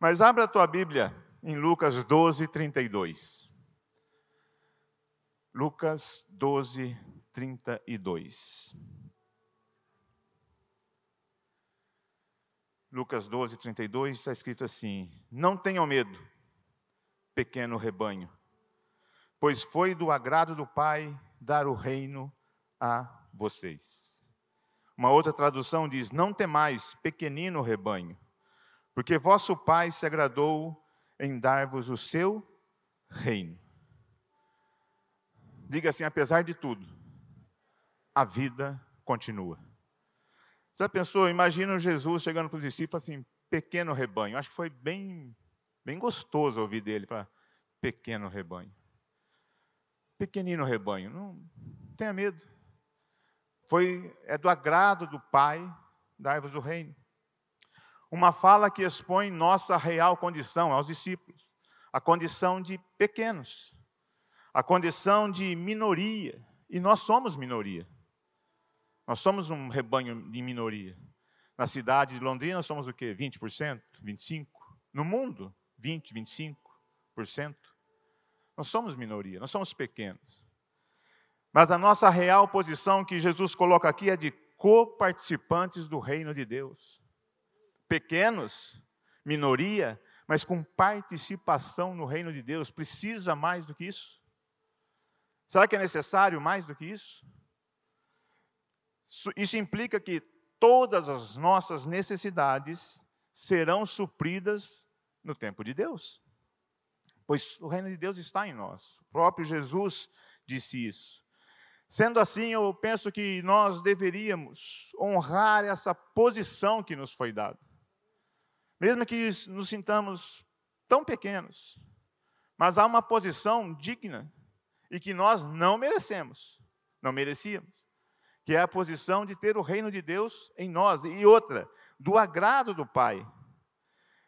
Mas abra a tua Bíblia em Lucas 12, 32. Lucas 12, 32. Lucas 12, 32 está escrito assim: Não tenham medo, pequeno rebanho, pois foi do agrado do Pai dar o reino a vocês. Uma outra tradução diz: Não temais, pequenino rebanho, porque vosso Pai se agradou em dar-vos o seu reino. Diga assim: apesar de tudo, a vida continua. Já pensou? Imagina Jesus chegando para os discípulos assim, pequeno rebanho. Acho que foi bem, bem gostoso ouvir dele para pequeno rebanho. Pequenino rebanho, não tenha medo. Foi é do agrado do Pai dar-vos o reino. Uma fala que expõe nossa real condição aos discípulos, a condição de pequenos, a condição de minoria, e nós somos minoria. Nós somos um rebanho de minoria. Na cidade de Londrina somos o quê? 20%, 25%. No mundo, 20, 25%. Nós somos minoria, nós somos pequenos. Mas a nossa real posição que Jesus coloca aqui é de coparticipantes do reino de Deus pequenos, minoria, mas com participação no reino de Deus. Precisa mais do que isso? Será que é necessário mais do que isso? Isso implica que todas as nossas necessidades serão supridas no tempo de Deus. Pois o reino de Deus está em nós. O próprio Jesus disse isso. Sendo assim, eu penso que nós deveríamos honrar essa posição que nos foi dada. Mesmo que nos sintamos tão pequenos, mas há uma posição digna e que nós não merecemos, não merecíamos, que é a posição de ter o reino de Deus em nós. E outra, do agrado do Pai.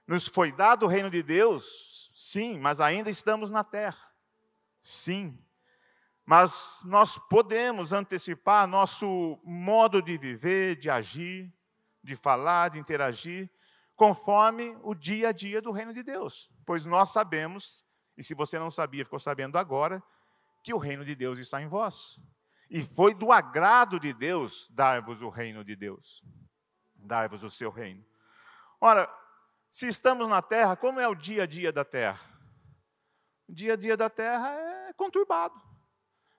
Nos foi dado o reino de Deus, sim, mas ainda estamos na terra. Sim. Mas nós podemos antecipar nosso modo de viver, de agir, de falar, de interagir, conforme o dia a dia do reino de Deus. Pois nós sabemos, e se você não sabia, ficou sabendo agora, que o reino de Deus está em vós. E foi do agrado de Deus dar-vos o reino de Deus, dar-vos o seu reino. Ora, se estamos na terra, como é o dia a dia da terra? O dia a dia da terra é conturbado,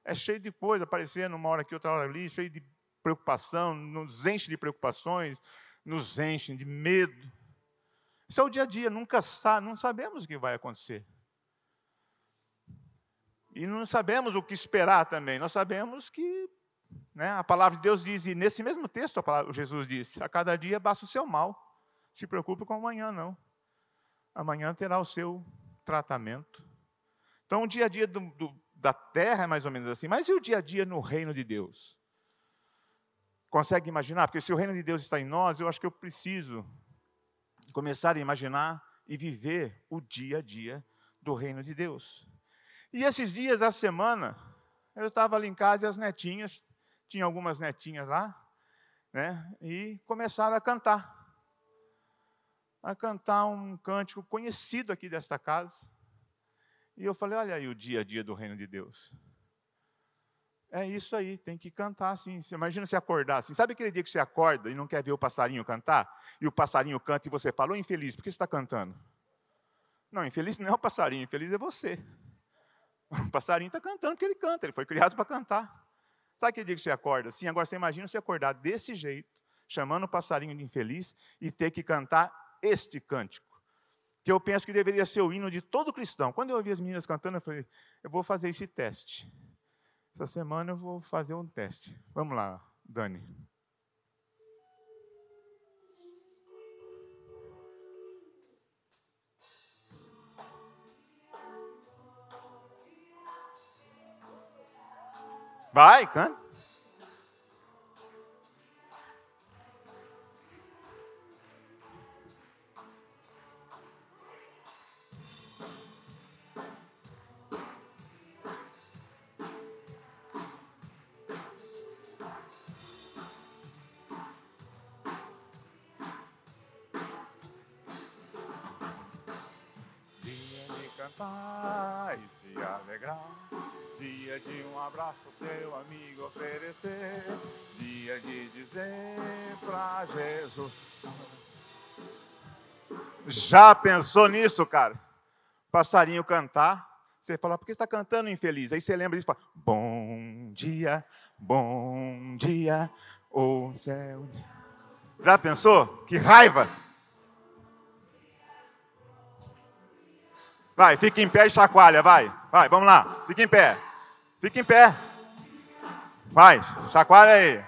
é cheio de coisa aparecendo uma hora aqui, outra hora ali, cheio de preocupação, nos enche de preocupações, nos enche de medo. Isso é o dia a dia, nunca sabe, não sabemos o que vai acontecer. E não sabemos o que esperar também. Nós sabemos que né, a palavra de Deus diz, e nesse mesmo texto a palavra, Jesus disse: a cada dia basta o seu mal. Se preocupe com amanhã, não. Amanhã terá o seu tratamento. Então, o dia a dia do, do, da terra é mais ou menos assim. Mas e o dia a dia no reino de Deus? Consegue imaginar? Porque se o reino de Deus está em nós, eu acho que eu preciso começar a imaginar e viver o dia a dia do reino de Deus. E esses dias da semana, eu estava ali em casa e as netinhas, tinha algumas netinhas lá, né, e começaram a cantar. A cantar um cântico conhecido aqui desta casa. E eu falei: olha aí o dia a dia do reino de Deus. É isso aí, tem que cantar assim. Imagina se acordar assim. Sabe aquele dia que você acorda e não quer ver o passarinho cantar? E o passarinho canta e você fala, ô infeliz, por que você está cantando? Não, infeliz não é o passarinho, infeliz é você. O passarinho está cantando porque ele canta, ele foi criado para cantar. Sabe aquele dia que você acorda assim? Agora você imagina você acordar desse jeito, chamando o passarinho de infeliz e ter que cantar este cântico. Que eu penso que deveria ser o hino de todo cristão. Quando eu ouvi as meninas cantando, eu falei, eu vou fazer esse teste. Essa semana eu vou fazer um teste. Vamos lá, Dani. Vai, canta. Cantar e se alegrar. Dia de um abraço seu amigo oferecer. Dia de dizer pra Jesus. Já pensou nisso, cara? Passarinho cantar. Você fala, por que está cantando infeliz? Aí você lembra disso e fala, bom dia, bom dia, o céu. Já pensou? Que raiva! Vai, fica em pé e chacoalha, vai. Vai, vamos lá. Fica em pé. Fica em pé. Vai, chacoalha aí.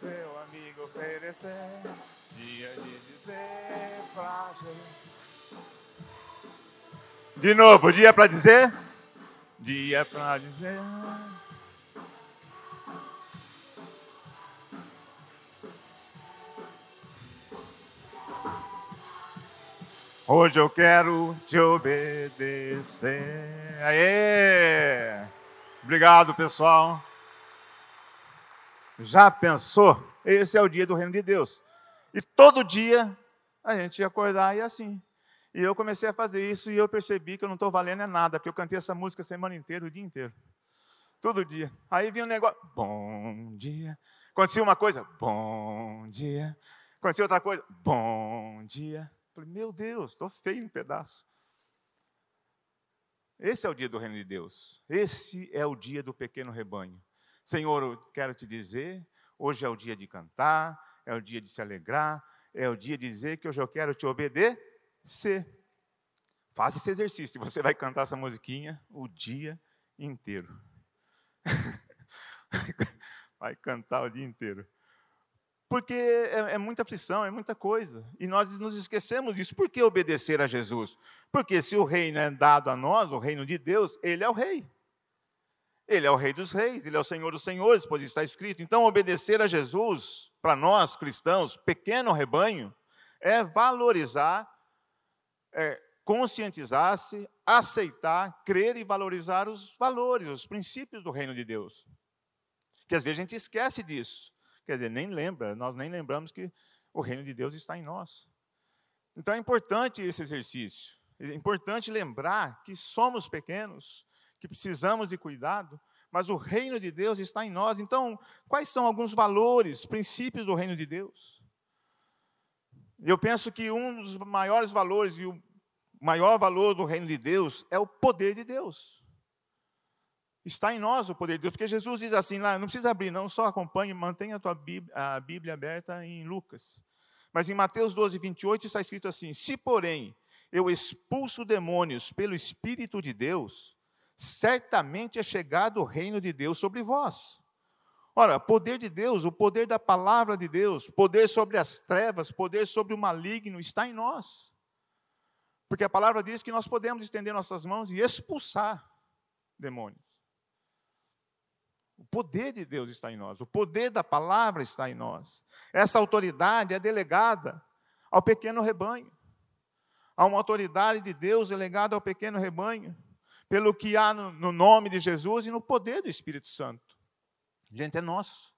Seu amigo oferecer. Dia de dizer pra gente. De novo, dia para dizer? Dia para dizer. Hoje eu quero te obedecer. Aê! Obrigado, pessoal. Já pensou? Esse é o dia do reino de Deus. E todo dia a gente ia acordar e assim. E eu comecei a fazer isso e eu percebi que eu não estou valendo é nada, porque eu cantei essa música a semana inteira, o dia inteiro. Todo dia. Aí vinha um negócio, bom dia. Acontecia uma coisa, bom dia. Acontecia outra coisa, bom dia. Falei, meu Deus, estou feio em pedaço. Esse é o dia do reino de Deus. Esse é o dia do pequeno rebanho. Senhor, eu quero te dizer, hoje é o dia de cantar, é o dia de se alegrar, é o dia de dizer que hoje eu quero te obedecer ser. Faça esse exercício. Você vai cantar essa musiquinha o dia inteiro. vai cantar o dia inteiro. Porque é, é, muita aflição, é muita coisa. E nós nos esquecemos disso. Por que obedecer a Jesus? Porque se o reino é dado a nós, o reino de Deus, ele é o rei. Ele é o rei dos reis, ele é o senhor dos senhores, pois está escrito. Então, obedecer a Jesus, para nós cristãos, pequeno rebanho, é valorizar é, conscientizar-se, aceitar, crer e valorizar os valores, os princípios do reino de Deus. Que às vezes a gente esquece disso. Quer dizer, nem lembra, nós nem lembramos que o reino de Deus está em nós. Então é importante esse exercício. É importante lembrar que somos pequenos, que precisamos de cuidado, mas o reino de Deus está em nós. Então, quais são alguns valores, princípios do reino de Deus? Eu penso que um dos maiores valores e o maior valor do reino de Deus é o poder de Deus. Está em nós o poder de Deus, porque Jesus diz assim lá, não precisa abrir, não, só acompanhe, mantenha a tua Bíblia, a Bíblia aberta em Lucas. Mas em Mateus 12, 28 está escrito assim: Se, porém, eu expulso demônios pelo Espírito de Deus, certamente é chegado o reino de Deus sobre vós. Ora, poder de Deus, o poder da palavra de Deus, poder sobre as trevas, poder sobre o maligno está em nós. Porque a palavra diz que nós podemos estender nossas mãos e expulsar demônios. O poder de Deus está em nós, o poder da palavra está em nós. Essa autoridade é delegada ao pequeno rebanho. Há uma autoridade de Deus delegada ao pequeno rebanho, pelo que há no, no nome de Jesus e no poder do Espírito Santo. Gente, é nosso.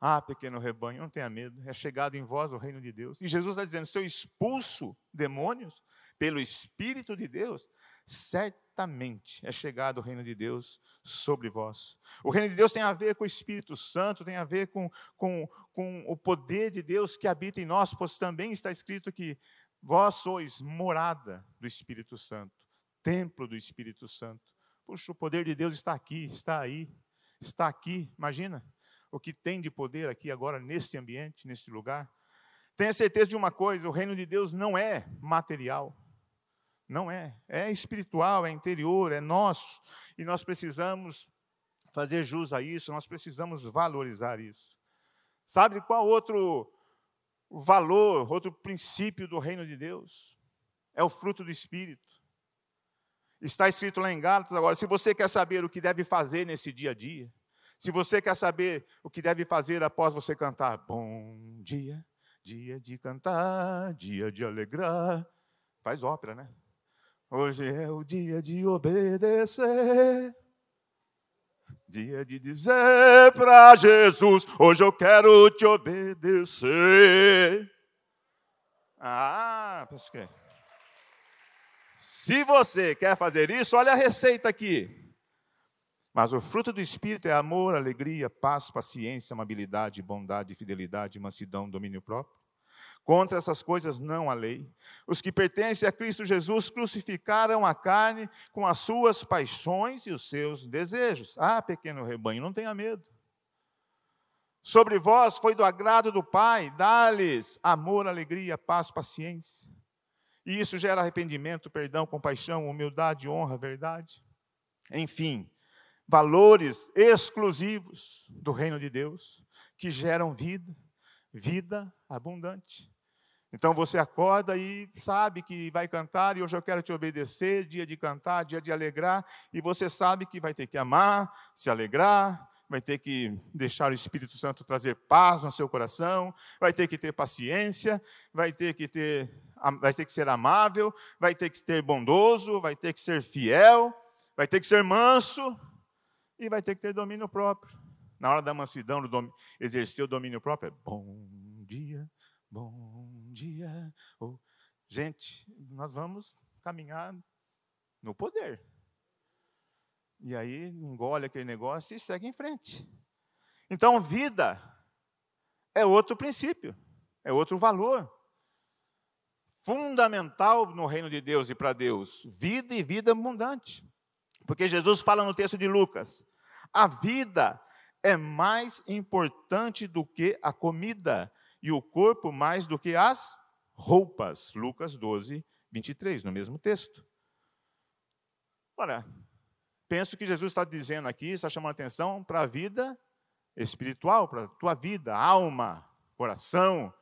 Ah, pequeno rebanho, não tenha medo, é chegado em vós o reino de Deus. E Jesus está dizendo: se eu expulso demônios pelo Espírito de Deus, certamente é chegado o reino de Deus sobre vós. O reino de Deus tem a ver com o Espírito Santo, tem a ver com, com, com o poder de Deus que habita em nós, pois também está escrito que vós sois morada do Espírito Santo, templo do Espírito Santo. Puxa, o poder de Deus está aqui, está aí está aqui, imagina o que tem de poder aqui agora neste ambiente, neste lugar. Tenha certeza de uma coisa: o reino de Deus não é material, não é, é espiritual, é interior, é nosso, e nós precisamos fazer jus a isso, nós precisamos valorizar isso. Sabe qual outro valor, outro princípio do reino de Deus? É o fruto do Espírito. Está escrito lá em Gálatas agora, se você quer saber o que deve fazer nesse dia a dia, se você quer saber o que deve fazer após você cantar, bom dia, dia de cantar, dia de alegrar, faz ópera, né? Hoje é o dia de obedecer. Dia de dizer para Jesus: Hoje eu quero te obedecer. Ah, penso que. Se você quer fazer isso, olha a receita aqui. Mas o fruto do Espírito é amor, alegria, paz, paciência, amabilidade, bondade, fidelidade, mansidão, domínio próprio. Contra essas coisas não há lei. Os que pertencem a Cristo Jesus crucificaram a carne com as suas paixões e os seus desejos. Ah, pequeno rebanho, não tenha medo. Sobre vós foi do agrado do Pai, dá-lhes amor, alegria, paz, paciência. E isso gera arrependimento, perdão, compaixão, humildade, honra, verdade. Enfim, valores exclusivos do reino de Deus que geram vida vida abundante. Então você acorda e sabe que vai cantar, e hoje eu quero te obedecer, dia de cantar, dia de alegrar, e você sabe que vai ter que amar, se alegrar, vai ter que deixar o Espírito Santo trazer paz no seu coração, vai ter que ter paciência, vai ter que ter, vai ter que ser amável, vai ter que ser bondoso, vai ter que ser fiel, vai ter que ser manso e vai ter que ter domínio próprio. Na hora da mansidão, dom, exercer o domínio próprio, é bom dia, bom dia. Oh. Gente, nós vamos caminhar no poder. E aí engole aquele negócio e segue em frente. Então, vida é outro princípio, é outro valor. Fundamental no reino de Deus e para Deus, vida e vida abundante. Porque Jesus fala no texto de Lucas: a vida é mais importante do que a comida, e o corpo mais do que as roupas. Lucas 12, 23, no mesmo texto. Olha, penso que Jesus está dizendo aqui, está chamando atenção para a vida espiritual, para a tua vida, alma, coração,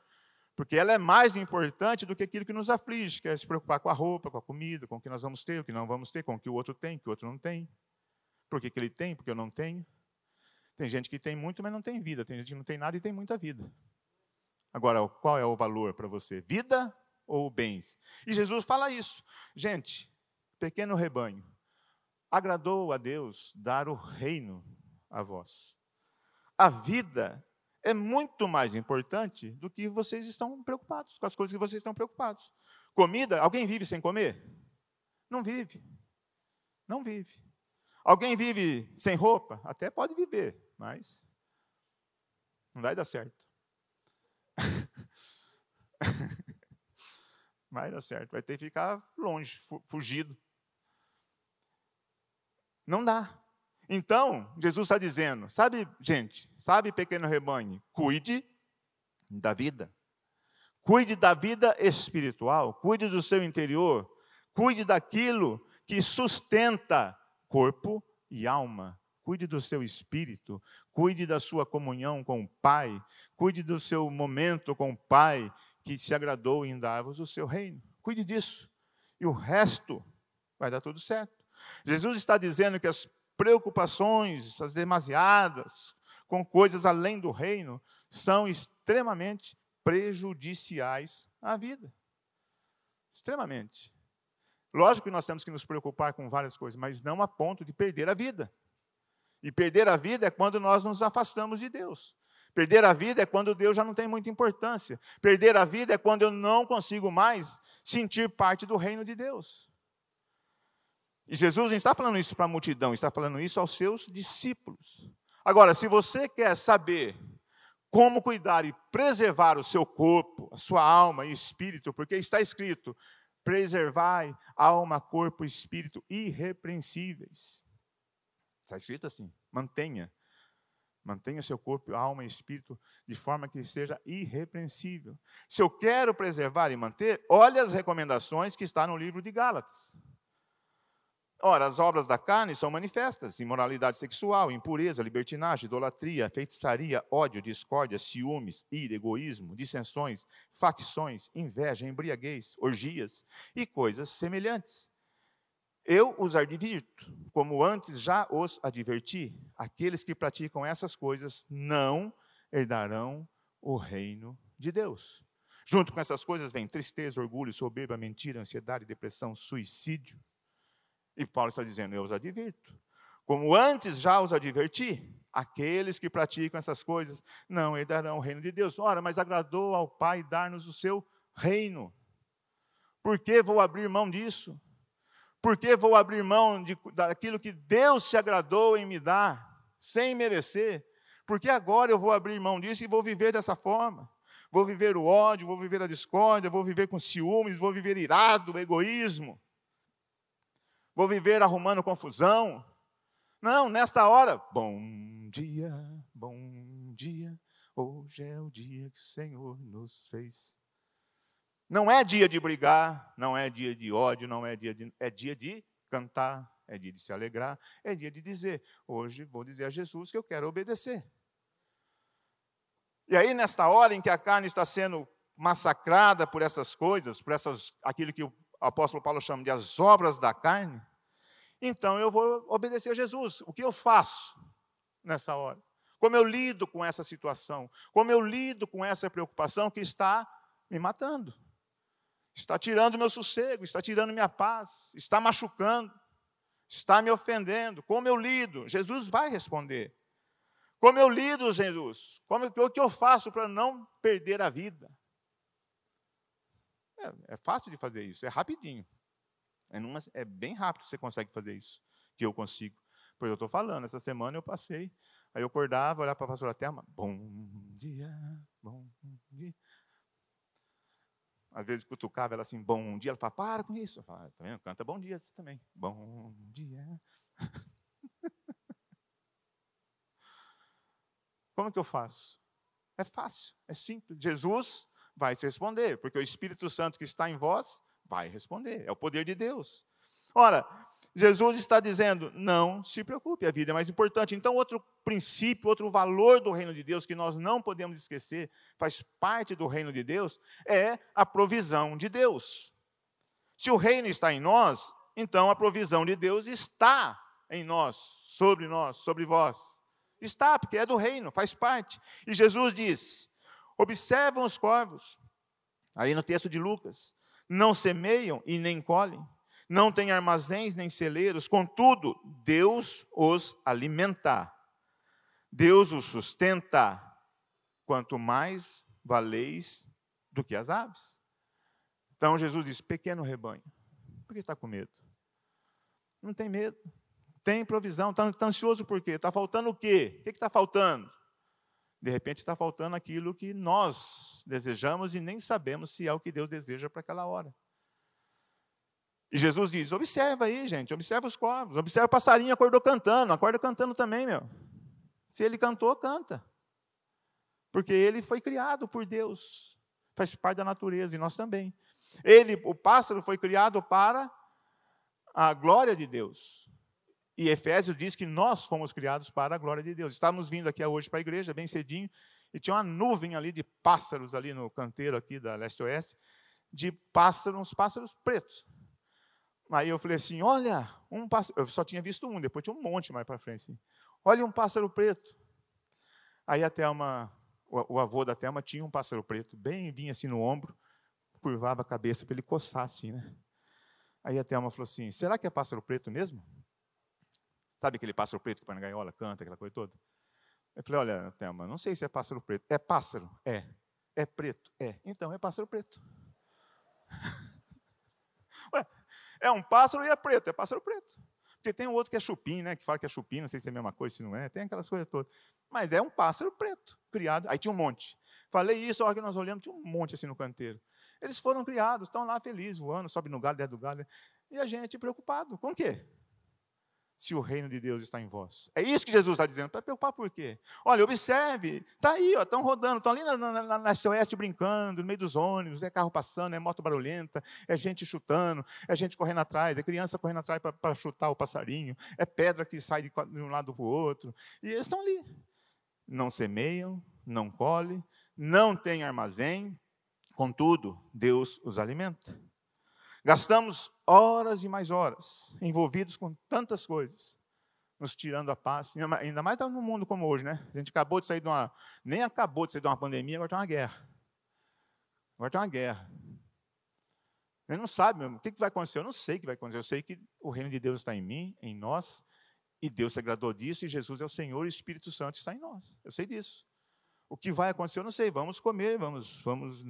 porque ela é mais importante do que aquilo que nos aflige, que é se preocupar com a roupa, com a comida, com o que nós vamos ter, o que não vamos ter, com o que o outro tem, o que o outro não tem. Por que, que ele tem, porque eu não tenho. Tem gente que tem muito, mas não tem vida. Tem gente que não tem nada e tem muita vida. Agora, qual é o valor para você? Vida ou bens? E Jesus fala isso. Gente, pequeno rebanho, agradou a Deus dar o reino a vós. A vida é muito mais importante do que vocês estão preocupados, com as coisas que vocês estão preocupados. Comida, alguém vive sem comer? Não vive. Não vive. Alguém vive sem roupa? Até pode viver, mas não vai dar certo. vai dar certo, vai ter que ficar longe, fugido. Não dá. Então, Jesus está dizendo: sabe, gente, sabe, pequeno rebanho, cuide da vida. Cuide da vida espiritual, cuide do seu interior, cuide daquilo que sustenta corpo e alma. Cuide do seu espírito, cuide da sua comunhão com o Pai, cuide do seu momento com o Pai, que se agradou em dar-vos o seu reino. Cuide disso. E o resto vai dar tudo certo. Jesus está dizendo que as preocupações, as demasiadas, com coisas além do reino, são extremamente prejudiciais à vida. Extremamente. Lógico que nós temos que nos preocupar com várias coisas, mas não a ponto de perder a vida. E perder a vida é quando nós nos afastamos de Deus. Perder a vida é quando Deus já não tem muita importância. Perder a vida é quando eu não consigo mais sentir parte do reino de Deus. E Jesus não está falando isso para a multidão, está falando isso aos seus discípulos. Agora, se você quer saber como cuidar e preservar o seu corpo, a sua alma e espírito, porque está escrito: preservai alma, corpo e espírito irrepreensíveis. Está escrito assim: mantenha. Mantenha seu corpo, alma e espírito de forma que seja irrepreensível. Se eu quero preservar e manter, olhe as recomendações que está no livro de Gálatas. Ora, as obras da carne são manifestas: imoralidade sexual, impureza, libertinagem, idolatria, feitiçaria, ódio, discórdia, ciúmes, ira, egoísmo, dissensões, facções, inveja, embriaguez, orgias e coisas semelhantes. Eu os advirto, como antes já os adverti: aqueles que praticam essas coisas não herdarão o reino de Deus. Junto com essas coisas vem tristeza, orgulho, soberba, mentira, ansiedade, depressão, suicídio. E Paulo está dizendo: Eu os advirto. Como antes já os adverti, aqueles que praticam essas coisas não herdarão o reino de Deus. Ora, mas agradou ao Pai dar-nos o seu reino. Por que vou abrir mão disso? Por que vou abrir mão de, daquilo que Deus se agradou em me dar, sem merecer? Porque agora eu vou abrir mão disso e vou viver dessa forma. Vou viver o ódio, vou viver a discórdia, vou viver com ciúmes, vou viver irado, egoísmo. Vou viver arrumando confusão. Não, nesta hora, bom dia, bom dia, hoje é o dia que o Senhor nos fez. Não é dia de brigar, não é dia de ódio, não é dia de. É dia de cantar, é dia de se alegrar, é dia de dizer: hoje vou dizer a Jesus que eu quero obedecer. E aí, nesta hora em que a carne está sendo massacrada por essas coisas, por essas, aquilo que o apóstolo Paulo chama de as obras da carne, então eu vou obedecer a Jesus. O que eu faço nessa hora? Como eu lido com essa situação? Como eu lido com essa preocupação que está me matando? Está tirando meu sossego, está tirando minha paz, está machucando, está me ofendendo. Como eu lido? Jesus vai responder. Como eu lido, Jesus? Como, o que eu faço para não perder a vida? É, é, fácil de fazer isso, é rapidinho. É, numa, é bem rápido que você consegue fazer isso, que eu consigo. Pois eu estou falando, essa semana eu passei, aí eu acordava, olhava para a pastora Thelma, bom dia, bom dia. Às vezes cutucava ela assim, bom dia. Ela fala, para com isso. Eu falo, tá vendo? Canta bom dia você também. Bom dia. Como que eu faço? É fácil, é simples. Jesus vai se responder, porque o Espírito Santo que está em vós vai responder. É o poder de Deus. Ora, Jesus está dizendo: não se preocupe, a vida é mais importante. Então, outro princípio, outro valor do reino de Deus que nós não podemos esquecer, faz parte do reino de Deus, é a provisão de Deus. Se o reino está em nós, então a provisão de Deus está em nós, sobre nós, sobre vós. Está, porque é do reino, faz parte. E Jesus diz: observam os corvos, aí no texto de Lucas, não semeiam e nem colhem não têm armazéns nem celeiros, contudo, Deus os alimenta, Deus os sustenta, quanto mais valeis do que as aves. Então Jesus diz: pequeno rebanho, por que está com medo? Não tem medo, tem provisão, está tá ansioso por quê? Está faltando o quê? O que está faltando? De repente está faltando aquilo que nós desejamos e nem sabemos se é o que Deus deseja para aquela hora. E Jesus diz: observa aí, gente, observa os corvos, observa o passarinho, acordou cantando, acorda cantando também, meu. Se ele cantou, canta. Porque ele foi criado por Deus, faz parte da natureza, e nós também. Ele, o pássaro, foi criado para a glória de Deus. E Efésios diz que nós fomos criados para a glória de Deus. Estávamos vindo aqui hoje para a igreja, bem cedinho, e tinha uma nuvem ali de pássaros ali no canteiro aqui da leste-oeste, de pássaros, pássaros pretos. Aí eu falei assim: olha, um pássaro. Eu só tinha visto um, depois tinha um monte mais para frente. Assim. Olha um pássaro preto. Aí a Thelma, o, o avô da Thelma tinha um pássaro preto, bem vinha assim no ombro, curvava a cabeça para ele coçar assim, né? Aí a Thelma falou assim: será que é pássaro preto mesmo? Sabe aquele pássaro preto que põe na gaiola, canta, aquela coisa toda? Eu falei: olha, Thelma, não sei se é pássaro preto. É pássaro? É. É preto? É. Então é pássaro preto. Ué, é um pássaro e é preto, é pássaro preto. Porque tem um outro que é chupim, né? Que fala que é chupim, não sei se é a mesma coisa, se não é. Tem aquelas coisas todas. Mas é um pássaro preto, criado. Aí tinha um monte. Falei isso, a hora que nós olhamos, tinha um monte assim no canteiro. Eles foram criados, estão lá felizes, voando, sobe no galho, desce do galho. E a gente preocupado. Com o quê? Se o reino de Deus está em vós. É isso que Jesus está dizendo. Está preocupado por quê? Olha, observe, está aí, estão rodando, estão ali na, na, na, oeste brincando, no meio dos ônibus, é carro passando, é moto barulhenta, é gente chutando, é gente correndo atrás, é criança correndo atrás para chutar o passarinho, é pedra que sai de, de um lado para o outro. E eles estão ali. Não semeiam, não colhem, não têm armazém, contudo, Deus os alimenta. Gastamos horas e mais horas envolvidos com tantas coisas, nos tirando a paz, ainda mais no mundo como hoje, né? A gente acabou de sair de uma, nem acabou de sair de uma pandemia, agora está uma guerra. Agora tem uma guerra. Ele não sabe mesmo. O que vai acontecer? Eu não sei o que vai acontecer. Eu sei que o reino de Deus está em mim, em nós, e Deus se agradou disso, e Jesus é o Senhor, e o Espírito Santo está em nós. Eu sei disso. O que vai acontecer, eu não sei. Vamos comer, vamos, vamos,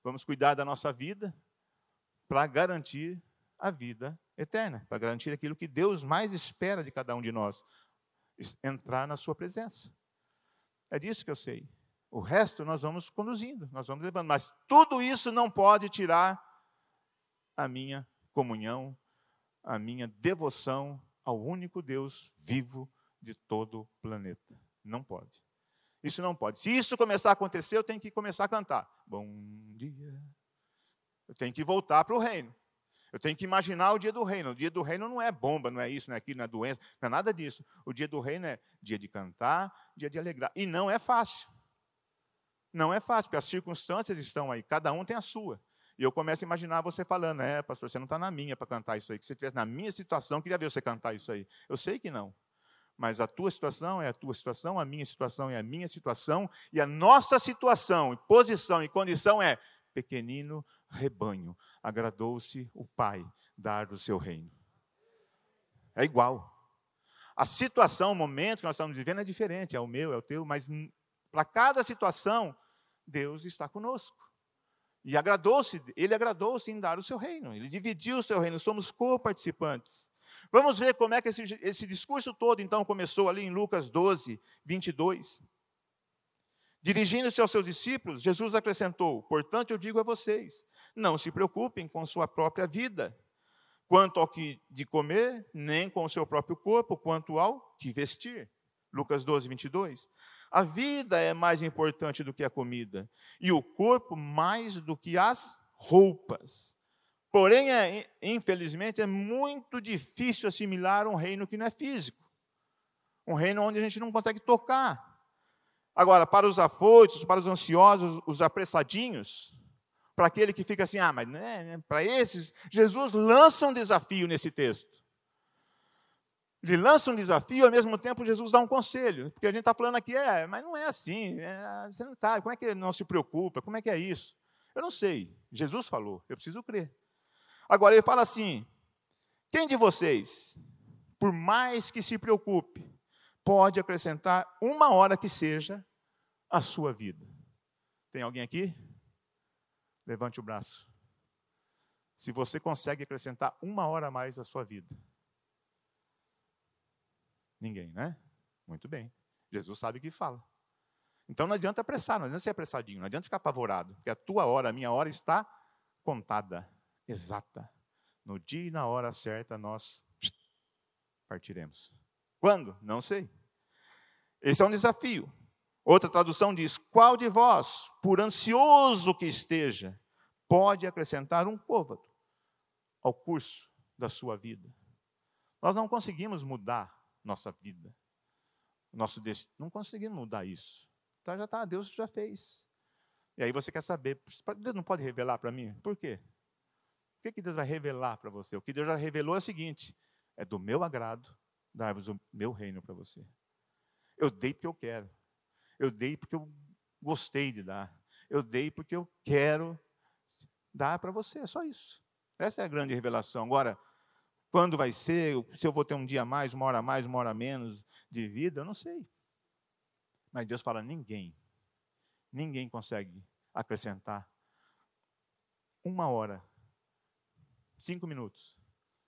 vamos cuidar da nossa vida para garantir a vida eterna, para garantir aquilo que Deus mais espera de cada um de nós, entrar na sua presença. É disso que eu sei. O resto nós vamos conduzindo, nós vamos levando. Mas tudo isso não pode tirar a minha comunhão, a minha devoção ao único Deus vivo de todo o planeta. Não pode. Isso não pode. Se isso começar a acontecer, eu tenho que começar a cantar. Bom dia. Eu tenho que voltar para o reino. Eu tenho que imaginar o dia do reino. O dia do reino não é bomba, não é isso, não é aquilo, não é doença, não é nada disso. O dia do reino é dia de cantar, dia de alegrar. E não é fácil. Não é fácil, porque as circunstâncias estão aí, cada um tem a sua. E eu começo a imaginar você falando, é, pastor, você não está na minha para cantar isso aí. Que se você estivesse na minha situação, eu queria ver você cantar isso aí. Eu sei que não. Mas a tua situação é a tua situação, a minha situação é a minha situação, e a nossa situação, posição e condição é pequenino rebanho. Agradou-se o Pai dar o seu reino. É igual. A situação, o momento que nós estamos vivendo é diferente, é o meu, é o teu, mas para cada situação, Deus está conosco. E agradou-se, ele agradou-se em dar o seu reino, ele dividiu o seu reino, somos co-participantes. Vamos ver como é que esse, esse discurso todo, então, começou ali em Lucas 12, 22. Dirigindo-se aos seus discípulos, Jesus acrescentou: Portanto, eu digo a vocês, não se preocupem com sua própria vida, quanto ao que de comer, nem com o seu próprio corpo, quanto ao que vestir. Lucas 12, 22. A vida é mais importante do que a comida, e o corpo mais do que as roupas. Porém, é, infelizmente, é muito difícil assimilar um reino que não é físico. Um reino onde a gente não consegue tocar. Agora, para os afoitos, para os ansiosos, os apressadinhos, para aquele que fica assim, ah, mas né, né, para esses, Jesus lança um desafio nesse texto. Ele lança um desafio, ao mesmo tempo Jesus dá um conselho. Porque a gente está falando aqui, é, mas não é assim. É, você não sabe, como é que não se preocupa? Como é que é isso? Eu não sei. Jesus falou, eu preciso crer. Agora ele fala assim: quem de vocês, por mais que se preocupe, pode acrescentar uma hora que seja a sua vida? Tem alguém aqui? Levante o braço. Se você consegue acrescentar uma hora a mais à sua vida. Ninguém, né? Muito bem. Jesus sabe o que fala. Então não adianta apressar, não adianta ser apressadinho, não adianta ficar apavorado, porque a tua hora, a minha hora está contada, exata. No dia e na hora certa nós partiremos. Quando? Não sei. Esse é um desafio. Outra tradução diz: Qual de vós, por ansioso que esteja, pode acrescentar um côvado ao curso da sua vida? Nós não conseguimos mudar nossa vida, nosso destino. Não conseguimos mudar isso. Então já está, Deus já fez. E aí você quer saber, Deus não pode revelar para mim? Por quê? O que, que Deus vai revelar para você? O que Deus já revelou é o seguinte: é do meu agrado dar-vos o meu reino para você. Eu dei porque eu quero. Eu dei porque eu gostei de dar. Eu dei porque eu quero dar para você. É só isso. Essa é a grande revelação. Agora, quando vai ser, se eu vou ter um dia a mais, uma hora a mais, uma hora a menos de vida, eu não sei. Mas Deus fala: ninguém, ninguém consegue acrescentar uma hora, cinco minutos,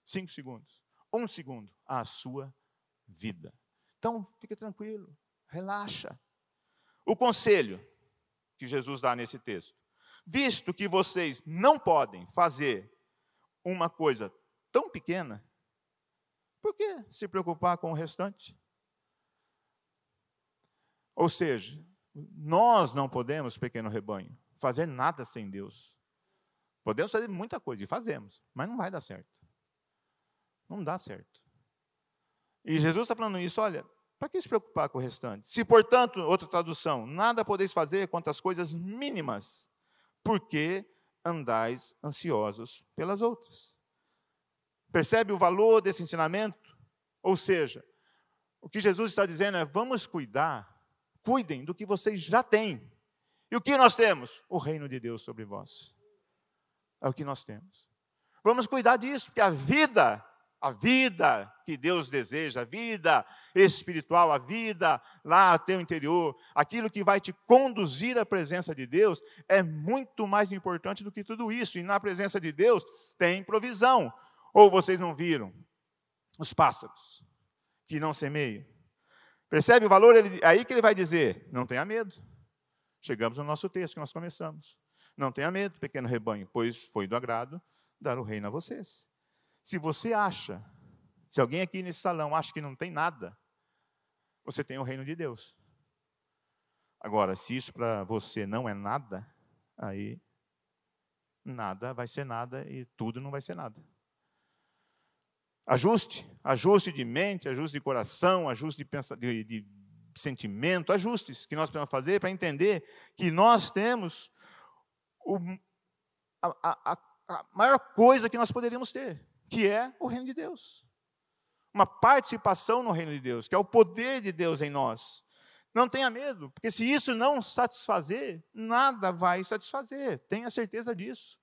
cinco segundos, um segundo à sua vida. Então, fique tranquilo, relaxa. O conselho que Jesus dá nesse texto: visto que vocês não podem fazer uma coisa tão pequena, por que se preocupar com o restante? Ou seja, nós não podemos, pequeno rebanho, fazer nada sem Deus. Podemos fazer muita coisa, e fazemos, mas não vai dar certo. Não dá certo. E Jesus está falando isso, olha, para que se preocupar com o restante? Se, portanto, outra tradução, nada podeis fazer quanto às coisas mínimas, porque andais ansiosos pelas outras. Percebe o valor desse ensinamento? Ou seja, o que Jesus está dizendo é: vamos cuidar, cuidem do que vocês já têm, E o que nós temos? O reino de Deus sobre vós. É o que nós temos. Vamos cuidar disso, porque a vida, a vida que Deus deseja, a vida espiritual, a vida lá no teu interior, aquilo que vai te conduzir à presença de Deus, é muito mais importante do que tudo isso. E na presença de Deus tem provisão. Ou vocês não viram os pássaros que não semeiam? Percebe o valor? Ele, aí que ele vai dizer: não tenha medo. Chegamos no nosso texto que nós começamos. Não tenha medo, pequeno rebanho, pois foi do agrado dar o reino a vocês. Se você acha, se alguém aqui nesse salão acha que não tem nada, você tem o reino de Deus. Agora, se isso para você não é nada, aí nada vai ser nada e tudo não vai ser nada. Ajuste, ajuste de mente, ajuste de coração, ajuste de, de, de sentimento, ajustes que nós precisamos fazer para entender que nós temos o, a, a, a maior coisa que nós poderíamos ter, que é o reino de Deus. Uma participação no reino de Deus, que é o poder de Deus em nós. Não tenha medo, porque se isso não satisfazer, nada vai satisfazer, tenha certeza disso.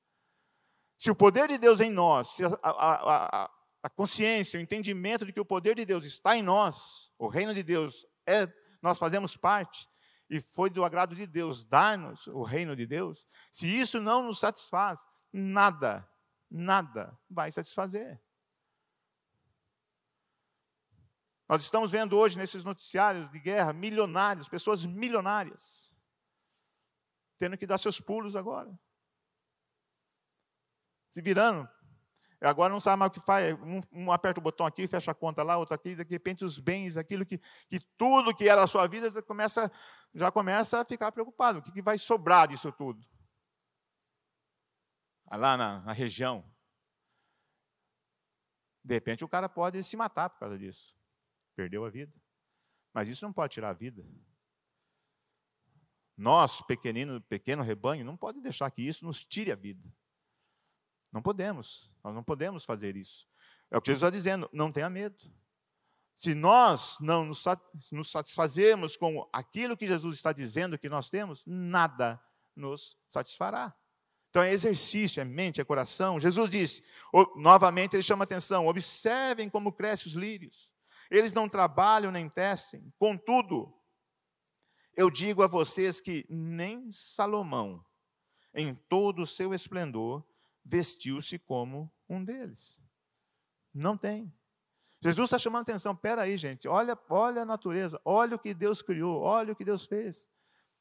Se o poder de Deus em nós, se a, a, a, a consciência, o entendimento de que o poder de Deus está em nós, o reino de Deus é, nós fazemos parte, e foi do agrado de Deus dar-nos o reino de Deus, se isso não nos satisfaz, nada, nada vai satisfazer. Nós estamos vendo hoje nesses noticiários de guerra milionários, pessoas milionárias, tendo que dar seus pulos agora. Se virando. Agora não sabe mais o que faz. Um, um aperta o botão aqui, fecha a conta lá, outro aqui, de repente os bens, aquilo que, que tudo que era a sua vida, começa, já começa a ficar preocupado. O que, que vai sobrar disso tudo? Lá na, na região. De repente o cara pode se matar por causa disso. Perdeu a vida. Mas isso não pode tirar a vida. Nós, pequenino, pequeno rebanho, não pode deixar que isso nos tire a vida. Não podemos. Nós não podemos fazer isso. É o que Jesus está dizendo. Não tenha medo. Se nós não nos satisfazermos com aquilo que Jesus está dizendo que nós temos, nada nos satisfará. Então é exercício, é mente, é coração. Jesus disse, novamente ele chama atenção: observem como crescem os lírios. Eles não trabalham nem tecem. Contudo, eu digo a vocês que nem Salomão, em todo o seu esplendor, vestiu-se como um deles. Não tem. Jesus está chamando atenção. Espera aí, gente. Olha, olha a natureza. Olha o que Deus criou. Olha o que Deus fez.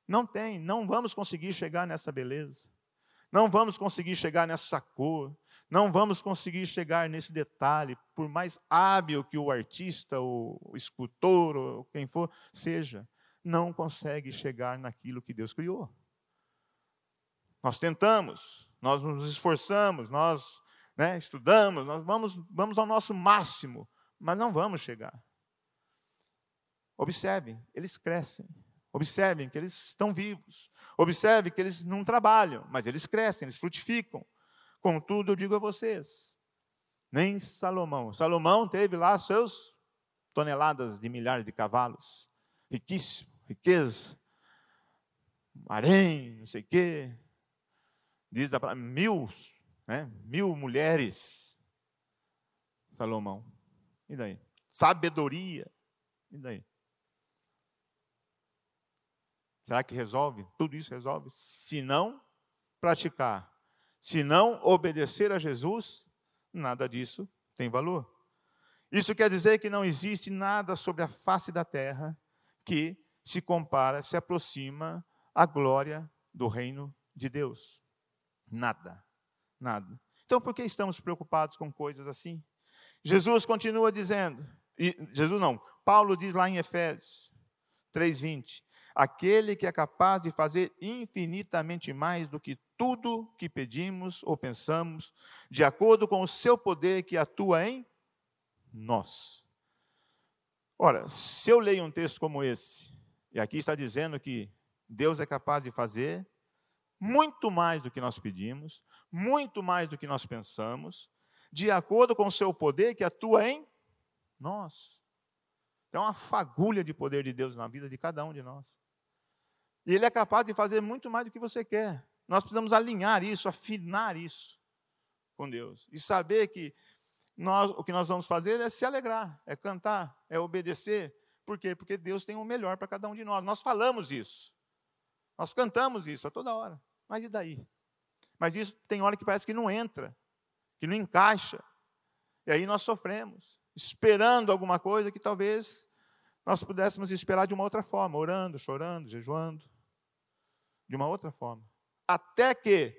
Não tem. Não vamos conseguir chegar nessa beleza. Não vamos conseguir chegar nessa cor, não vamos conseguir chegar nesse detalhe, por mais hábil que o artista, o escultor, ou quem for, seja, não consegue chegar naquilo que Deus criou. Nós tentamos, nós nos esforçamos, nós né, estudamos, nós vamos, vamos ao nosso máximo, mas não vamos chegar. Observem, eles crescem. Observem que eles estão vivos. Observe que eles não trabalham, mas eles crescem, eles frutificam. Contudo, eu digo a vocês, nem Salomão. Salomão teve lá seus toneladas de milhares de cavalos, riquíssimo, riqueza, harém, não sei o quê. Diz a mil, né, mil mulheres. Salomão. E daí? Sabedoria. E daí? Será que resolve? Tudo isso resolve? Se não praticar, se não obedecer a Jesus, nada disso tem valor. Isso quer dizer que não existe nada sobre a face da terra que se compara, se aproxima à glória do reino de Deus. Nada, nada. Então, por que estamos preocupados com coisas assim? Jesus continua dizendo, Jesus não, Paulo diz lá em Efésios 3:20, aquele que é capaz de fazer infinitamente mais do que tudo que pedimos ou pensamos, de acordo com o seu poder que atua em nós. Ora, se eu leio um texto como esse, e aqui está dizendo que Deus é capaz de fazer muito mais do que nós pedimos, muito mais do que nós pensamos, de acordo com o seu poder que atua em nós. Então, uma fagulha de poder de Deus na vida de cada um de nós. E Ele é capaz de fazer muito mais do que você quer. Nós precisamos alinhar isso, afinar isso com Deus. E saber que nós, o que nós vamos fazer é se alegrar, é cantar, é obedecer. Por quê? Porque Deus tem o melhor para cada um de nós. Nós falamos isso. Nós cantamos isso a toda hora. Mas e daí? Mas isso tem hora que parece que não entra, que não encaixa. E aí nós sofremos, esperando alguma coisa que talvez nós pudéssemos esperar de uma outra forma, orando, chorando, jejuando, de uma outra forma. Até que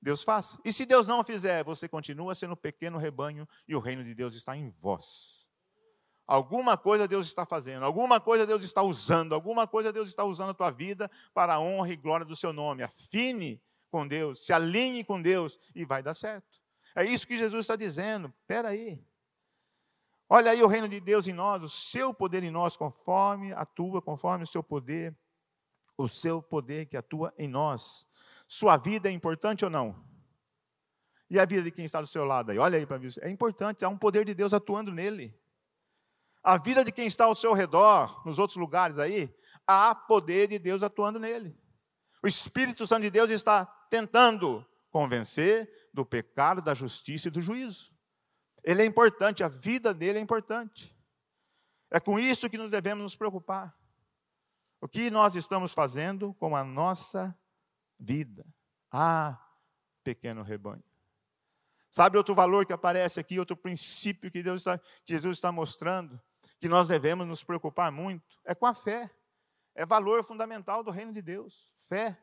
Deus faça. E se Deus não fizer, você continua sendo um pequeno rebanho e o reino de Deus está em vós. Alguma coisa Deus está fazendo, alguma coisa Deus está usando, alguma coisa Deus está usando a tua vida para a honra e glória do seu nome. Afine com Deus, se alinhe com Deus e vai dar certo. É isso que Jesus está dizendo. Espera aí. Olha aí o reino de Deus em nós, o seu poder em nós, conforme atua, conforme o seu poder, o seu poder que atua em nós. Sua vida é importante ou não? E a vida de quem está do seu lado aí? Olha aí para ver. É importante, há um poder de Deus atuando nele. A vida de quem está ao seu redor, nos outros lugares aí, há poder de Deus atuando nele. O Espírito Santo de Deus está tentando convencer do pecado, da justiça e do juízo. Ele é importante, a vida dele é importante. É com isso que nos devemos nos preocupar. O que nós estamos fazendo com a nossa vida? Ah, pequeno rebanho. Sabe outro valor que aparece aqui, outro princípio que Deus está, que Jesus está mostrando, que nós devemos nos preocupar muito? É com a fé. É valor fundamental do reino de Deus. Fé.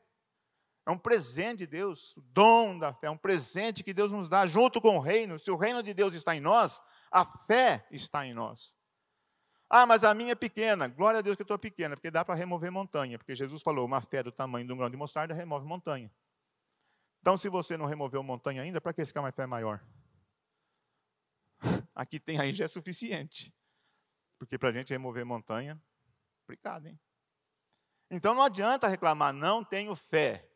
É um presente de Deus, o dom da fé, é um presente que Deus nos dá junto com o reino. Se o reino de Deus está em nós, a fé está em nós. Ah, mas a minha é pequena. Glória a Deus que eu estou pequena, porque dá para remover montanha. Porque Jesus falou: uma fé do tamanho de um grão de mostarda remove montanha. Então, se você não removeu montanha ainda, para que esse uma fé maior? Aqui tem aí já é suficiente. Porque para a gente remover montanha, complicado, hein? Então não adianta reclamar, não tenho fé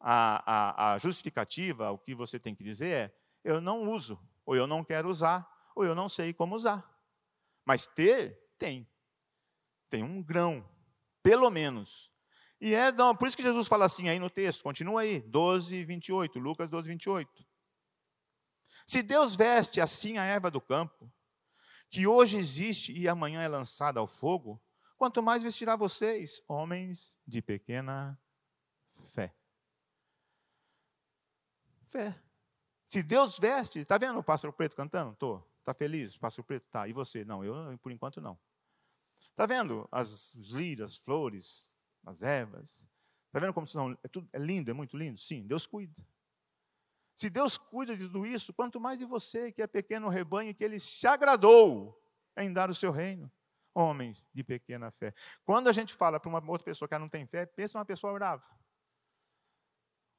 a, a, a justificativa, o que você tem que dizer é: eu não uso, ou eu não quero usar, ou eu não sei como usar. Mas ter, tem. Tem um grão, pelo menos. E é não, por isso que Jesus fala assim aí no texto, continua aí, 12, 28, Lucas 12, 28. Se Deus veste assim a erva do campo, que hoje existe e amanhã é lançada ao fogo, quanto mais vestirá vocês, homens de pequena fé fé. Se Deus veste, está vendo o pássaro preto cantando? Estou. Está feliz? O pássaro preto? Tá. E você? Não, eu por enquanto não. Está vendo as lírias, as flores, as ervas? Está vendo como são? É, tudo, é lindo, é muito lindo? Sim, Deus cuida. Se Deus cuida de tudo isso, quanto mais de você, que é pequeno rebanho, que Ele se agradou em dar o seu reino. Homens de pequena fé. Quando a gente fala para uma outra pessoa que ela não tem fé, pensa uma pessoa brava.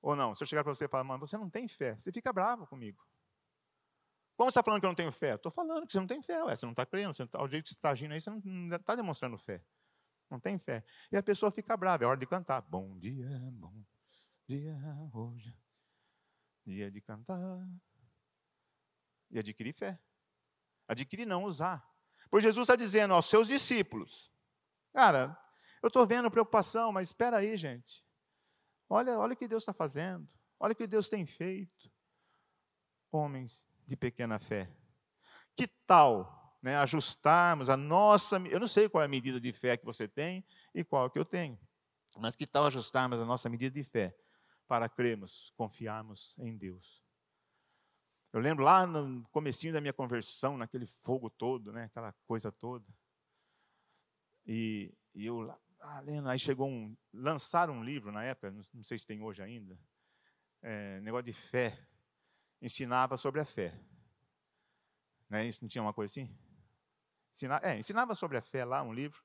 Ou não? Se eu chegar para você e falar, mano, você não tem fé, você fica bravo comigo. Como você está falando que eu não tenho fé? Estou falando que você não tem fé, ué, você não está crendo, você tá, o jeito que você está agindo aí, você não está demonstrando fé. Não tem fé. E a pessoa fica brava, é hora de cantar. Bom dia, bom dia, hoje, dia de cantar. E adquirir fé. Adquirir não, usar. Pois Jesus está dizendo aos seus discípulos, cara, eu estou vendo preocupação, mas espera aí, gente. Olha, olha o que Deus está fazendo. Olha o que Deus tem feito. Homens de pequena fé. Que tal né, ajustarmos a nossa. Eu não sei qual é a medida de fé que você tem e qual que eu tenho. Mas que tal ajustarmos a nossa medida de fé para crermos, confiarmos em Deus? Eu lembro lá no comecinho da minha conversão, naquele fogo todo, né, aquela coisa toda. E, e eu ah, lendo, aí chegou um. Lançaram um livro na época, não sei se tem hoje ainda, é, negócio de fé. Ensinava sobre a fé. Né, isso não tinha uma coisa assim? Ensinava, é, ensinava sobre a fé lá, um livro.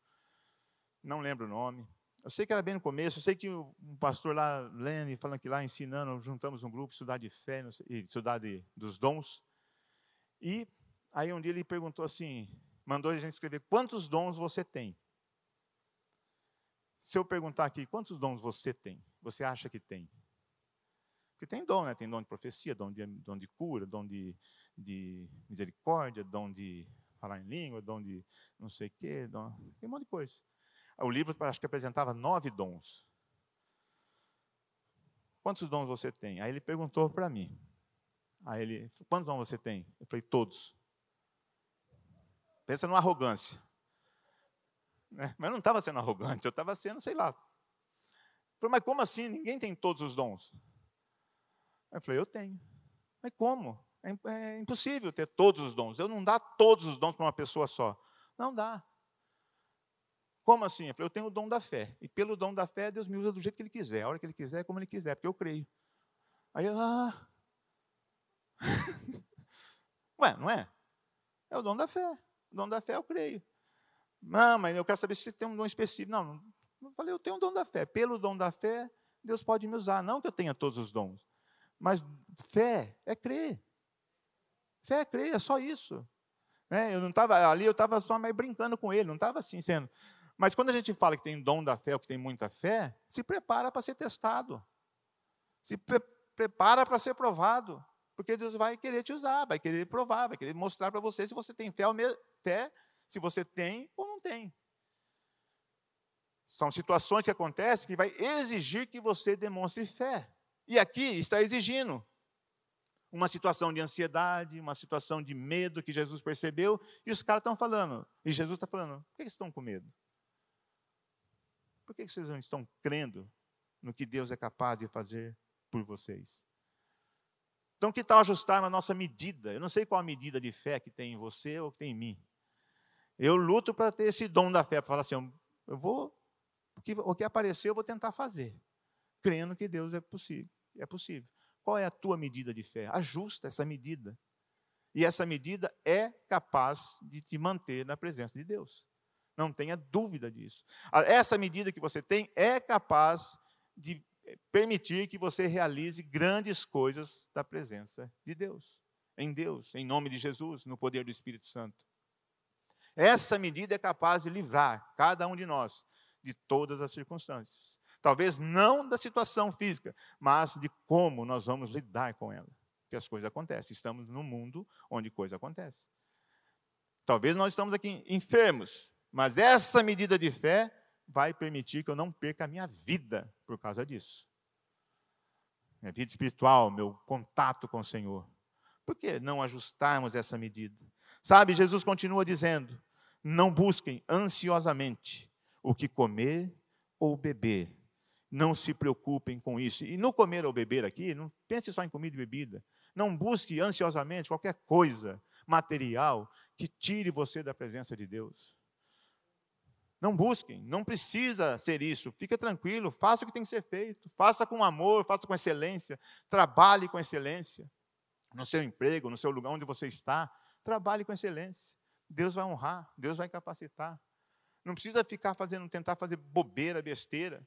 Não lembro o nome. Eu sei que era bem no começo, eu sei que um pastor lá, lendo e falando que lá, ensinando, juntamos um grupo, estudar de fé, estudar de, dos dons. E aí um dia ele perguntou assim, mandou a gente escrever, quantos dons você tem? Se eu perguntar aqui, quantos dons você tem? Você acha que tem? Porque tem dom, né? Tem dom de profecia, dom de, dom de cura, dom de, de misericórdia, dom de falar em língua, dom de não sei o quê, dom, tem um monte de coisa. O livro acho que apresentava nove dons. quantos dons você tem? Aí ele perguntou para mim. Aí ele, quantos dons você tem? Eu falei, todos. Pensa numa arrogância. Né? Mas eu não estava sendo arrogante, eu estava sendo, sei lá. Eu falei, mas como assim? Ninguém tem todos os dons. Eu falei, eu tenho. Mas como? É, é impossível ter todos os dons. Eu não dá todos os dons para uma pessoa só. Não dá. Como assim? Eu falei, eu tenho o dom da fé. E pelo dom da fé, Deus me usa do jeito que Ele quiser, a hora que Ele quiser, como Ele quiser, porque eu creio. Aí ah. Ué, não é? É o dom da fé. O dom da fé eu creio. Não, mas eu quero saber se você tem um dom específico. Não, eu falei, eu tenho um dom da fé. Pelo dom da fé, Deus pode me usar. Não que eu tenha todos os dons. Mas fé é crer. Fé é crer, é só isso. É, eu não estava ali, eu estava só mais brincando com ele, não estava assim sendo. Mas quando a gente fala que tem dom da fé ou que tem muita fé, se prepara para ser testado. Se pre prepara para ser provado. Porque Deus vai querer te usar, vai querer provar, vai querer mostrar para você se você tem fé, fé, se você tem ou não tem. São situações que acontecem que vai exigir que você demonstre fé. E aqui está exigindo uma situação de ansiedade, uma situação de medo que Jesus percebeu, e os caras estão falando, e Jesus está falando: por que vocês estão com medo? Por que vocês não estão crendo no que Deus é capaz de fazer por vocês? Então, que tal ajustar a nossa medida? Eu não sei qual a medida de fé que tem em você ou que tem em mim. Eu luto para ter esse dom da fé, para falar assim: eu vou, o que, o que aparecer eu vou tentar fazer, crendo que Deus é possível. É possível. Qual é a tua medida de fé? Ajusta essa medida. E essa medida é capaz de te manter na presença de Deus. Não tenha dúvida disso. Essa medida que você tem é capaz de permitir que você realize grandes coisas da presença de Deus, em Deus, em nome de Jesus, no poder do Espírito Santo. Essa medida é capaz de livrar cada um de nós de todas as circunstâncias. Talvez não da situação física, mas de como nós vamos lidar com ela. Porque as coisas acontecem. Estamos num mundo onde coisa acontece. Talvez nós estamos aqui enfermos, mas essa medida de fé vai permitir que eu não perca a minha vida por causa disso. Minha vida espiritual, meu contato com o Senhor. Por que não ajustarmos essa medida? Sabe, Jesus continua dizendo: não busquem ansiosamente o que comer ou beber. Não se preocupem com isso. E no comer ou beber aqui, não pense só em comida e bebida. Não busque ansiosamente qualquer coisa material que tire você da presença de Deus. Não busquem, não precisa ser isso. Fica tranquilo, faça o que tem que ser feito. Faça com amor, faça com excelência. Trabalhe com excelência. No seu emprego, no seu lugar onde você está, trabalhe com excelência. Deus vai honrar, Deus vai capacitar. Não precisa ficar fazendo, tentar fazer bobeira, besteira,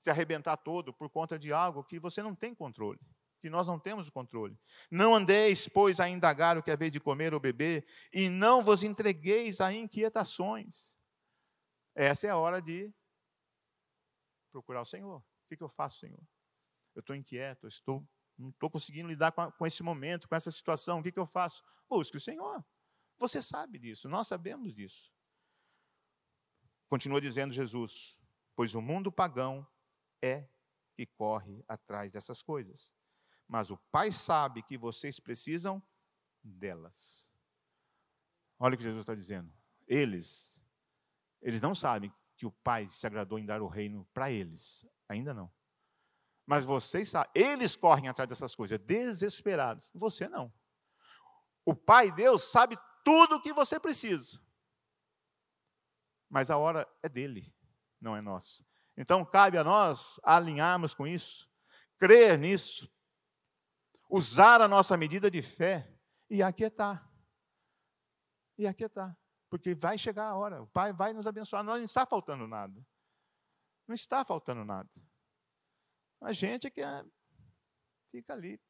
se arrebentar todo por conta de algo que você não tem controle, que nós não temos o controle. Não andeis, pois, a indagar o que é vez de comer ou beber, e não vos entregueis a inquietações. Essa é a hora de procurar o Senhor. O que, eu faço, Senhor? Eu estou inquieto, eu estou, não estou conseguindo lidar com, a, com, esse momento, com essa situação. O que eu faço? Busque o Senhor. Você sabe disso, nós sabemos disso. Continua dizendo Jesus: Pois o mundo pagão é que corre atrás dessas coisas. Mas o Pai sabe que vocês precisam delas. Olha o que Jesus está dizendo. Eles eles não sabem que o Pai se agradou em dar o reino para eles. Ainda não. Mas vocês sabem, eles correm atrás dessas coisas, desesperados. Você não. O Pai Deus sabe tudo o que você precisa. Mas a hora é dele, não é nossa. Então cabe a nós alinharmos com isso, crer nisso, usar a nossa medida de fé e aquietar. E aquietar porque vai chegar a hora, o Pai vai nos abençoar, não está faltando nada. Não está faltando nada. A gente é que é, fica ali,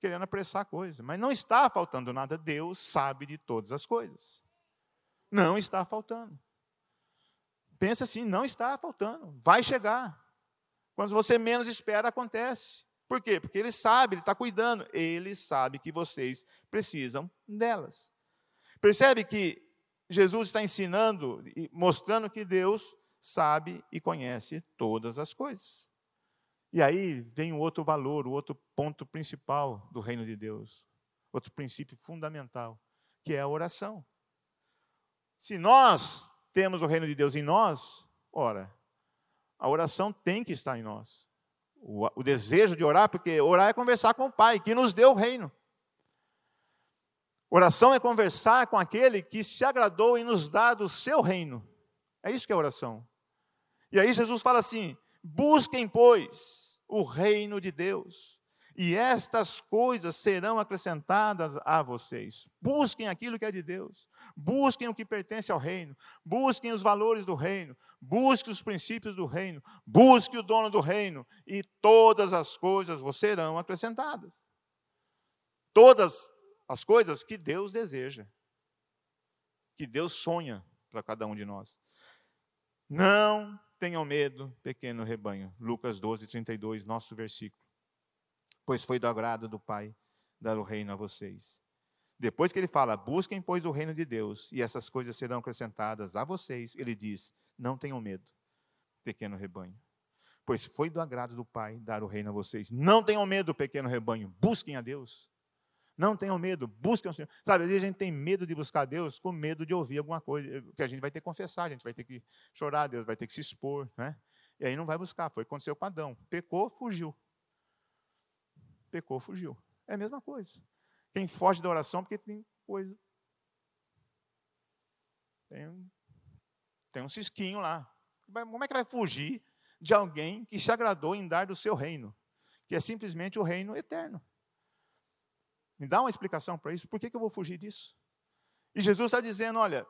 querendo apressar a coisa, mas não está faltando nada, Deus sabe de todas as coisas. Não está faltando. Pensa assim, não está faltando, vai chegar. Quando você menos espera, acontece. Por quê? Porque ele sabe, ele está cuidando. Ele sabe que vocês precisam delas. Percebe que Jesus está ensinando e mostrando que Deus sabe e conhece todas as coisas. E aí vem o outro valor, o outro ponto principal do reino de Deus, outro princípio fundamental, que é a oração. Se nós temos o reino de Deus em nós, ora, a oração tem que estar em nós. O, o desejo de orar, porque orar é conversar com o Pai, que nos deu o reino. Oração é conversar com aquele que se agradou em nos dar do seu reino. É isso que é oração. E aí Jesus fala assim: busquem, pois, o reino de Deus, e estas coisas serão acrescentadas a vocês. Busquem aquilo que é de Deus, busquem o que pertence ao reino, busquem os valores do reino, busquem os princípios do reino, busquem o dono do reino, e todas as coisas vos serão acrescentadas. Todas as coisas que Deus deseja, que Deus sonha para cada um de nós. Não tenham medo, pequeno rebanho. Lucas 12, 32, nosso versículo. Pois foi do agrado do Pai dar o reino a vocês. Depois que ele fala, busquem, pois, o reino de Deus, e essas coisas serão acrescentadas a vocês, ele diz: não tenham medo, pequeno rebanho. Pois foi do agrado do Pai dar o reino a vocês. Não tenham medo, pequeno rebanho, busquem a Deus. Não tenham medo, busquem o Senhor. Sabe, às vezes a gente tem medo de buscar Deus com medo de ouvir alguma coisa, que a gente vai ter que confessar, a gente vai ter que chorar, Deus vai ter que se expor, né? E aí não vai buscar. Foi o que aconteceu com Adão. Pecou, fugiu. Pecou, fugiu. É a mesma coisa. Quem foge da oração porque tem coisa. Tem tem um cisquinho lá. Como é que vai fugir de alguém que se agradou em dar do seu reino? Que é simplesmente o reino eterno. Me dá uma explicação para isso. Por que, que eu vou fugir disso? E Jesus está dizendo: olha,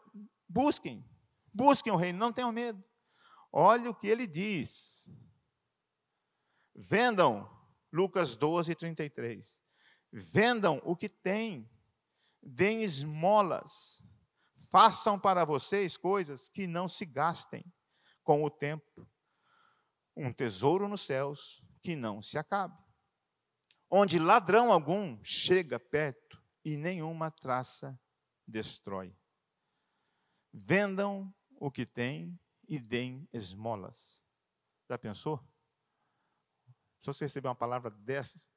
busquem, busquem o reino, não tenham medo. Olha o que ele diz. Vendam, Lucas 12, 33. Vendam o que têm, deem esmolas, façam para vocês coisas que não se gastem com o tempo. Um tesouro nos céus que não se acabe onde ladrão algum chega perto e nenhuma traça destrói. Vendam o que têm e deem esmolas. Já pensou? Se você receber uma palavra dessas,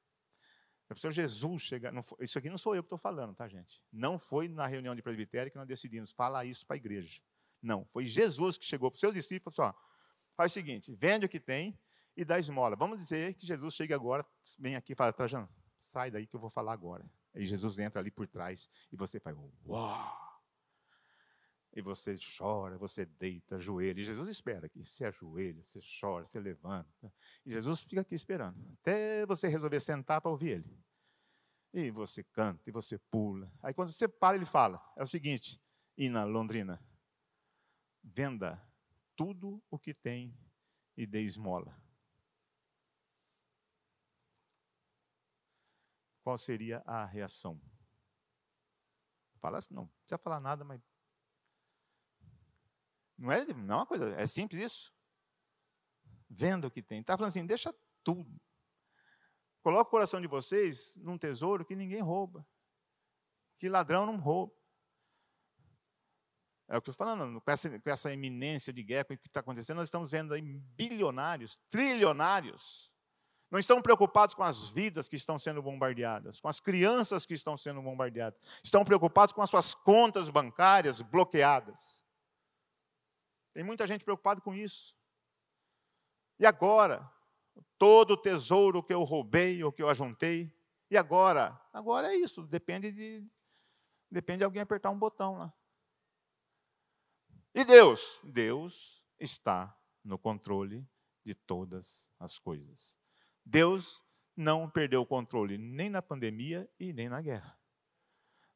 a pessoa Jesus chega. isso aqui não sou eu que estou falando, tá, gente? Não foi na reunião de presbitério que nós decidimos falar isso para a igreja. Não, foi Jesus que chegou para os seus discípulos e falou assim: ó, faz o seguinte: vende o que tem e dá esmola. Vamos dizer que Jesus chega agora, vem aqui e fala, Trajano, sai daí que eu vou falar agora. Aí Jesus entra ali por trás e você faz, uau! E você chora, você deita, ajoelha. E Jesus espera aqui. Você ajoelha, você chora, você levanta. E Jesus fica aqui esperando. Até você resolver sentar para ouvir ele. E você canta, e você pula. Aí quando você para, ele fala: é o seguinte, Ina Londrina, venda tudo o que tem e dê esmola. qual seria a reação? Fala assim, não, não precisa falar nada, mas. Não é, não é uma coisa, é simples isso. Venda o que tem. Está falando assim, deixa tudo. Coloca o coração de vocês num tesouro que ninguém rouba. Que ladrão não rouba. É o que eu estou falando, com essa, com essa eminência de guerra, com o que está acontecendo, nós estamos vendo aí bilionários, trilionários, não estão preocupados com as vidas que estão sendo bombardeadas, com as crianças que estão sendo bombardeadas. Estão preocupados com as suas contas bancárias bloqueadas. Tem muita gente preocupada com isso. E agora? Todo o tesouro que eu roubei ou que eu ajuntei. E agora? Agora é isso. Depende de, depende de alguém apertar um botão lá. E Deus? Deus está no controle de todas as coisas. Deus não perdeu o controle nem na pandemia e nem na guerra.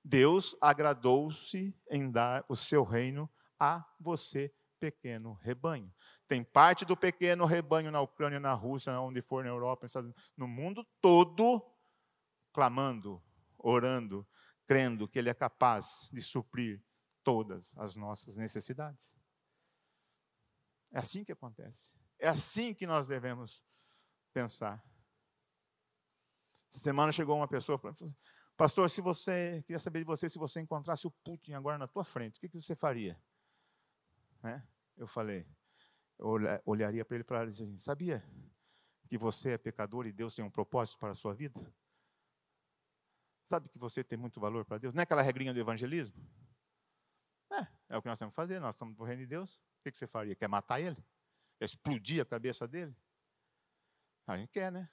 Deus agradou-se em dar o seu reino a você, pequeno rebanho. Tem parte do pequeno rebanho na Ucrânia, na Rússia, onde for na Europa, no mundo todo, clamando, orando, crendo que Ele é capaz de suprir todas as nossas necessidades. É assim que acontece. É assim que nós devemos pensar. Essa semana chegou uma pessoa para mim, pastor, se você, queria saber de você, se você encontrasse o Putin agora na tua frente, o que, que você faria? Né? Eu falei, eu olharia para ele e falaria assim, sabia que você é pecador e Deus tem um propósito para a sua vida? Sabe que você tem muito valor para Deus? Não é aquela regrinha do evangelismo? É, é o que nós temos que fazer, nós estamos no reino de Deus. O que você faria? Quer matar ele? Quer explodir a cabeça dele? A gente quer, né?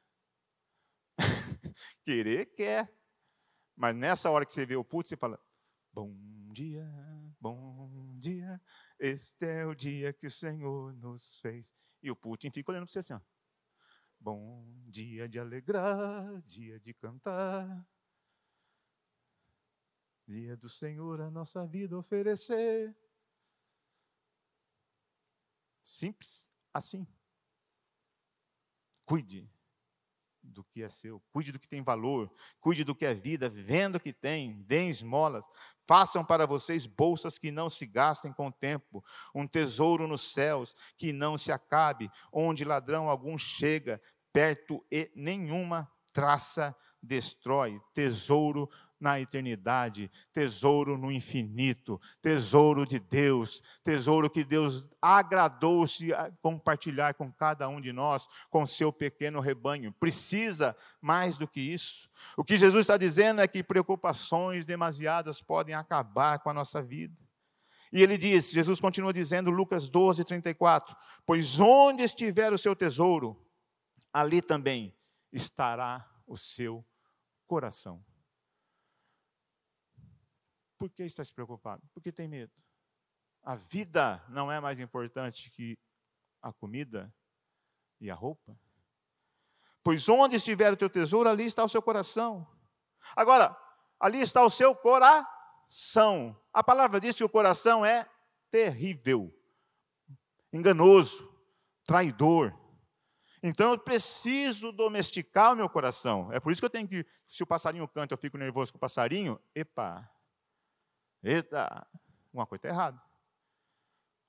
Querer quer. Mas nessa hora que você vê o putz, você fala: Bom dia, bom dia, este é o dia que o Senhor nos fez. E o Putin fica olhando para você assim: ó. Bom dia de alegrar, dia de cantar. Dia do Senhor a nossa vida oferecer. Simples assim. Cuide do que é seu, cuide do que tem valor, cuide do que é vida, vendo o que tem, deem esmolas, façam para vocês bolsas que não se gastem com o tempo, um tesouro nos céus que não se acabe, onde ladrão algum chega perto e nenhuma traça destrói, tesouro na eternidade, tesouro no infinito, tesouro de Deus, tesouro que Deus agradou-se compartilhar com cada um de nós, com seu pequeno rebanho. Precisa mais do que isso. O que Jesus está dizendo é que preocupações demasiadas podem acabar com a nossa vida. E ele diz, Jesus continua dizendo, Lucas 12, 34: Pois onde estiver o seu tesouro, ali também estará o seu coração. Por que está se preocupado? Porque tem medo. A vida não é mais importante que a comida e a roupa? Pois onde estiver o teu tesouro, ali está o seu coração. Agora, ali está o seu coração. A palavra diz que o coração é terrível, enganoso, traidor. Então eu preciso domesticar o meu coração. É por isso que eu tenho que, se o passarinho canta, eu fico nervoso com o passarinho, epa, Eita, uma coisa está errada.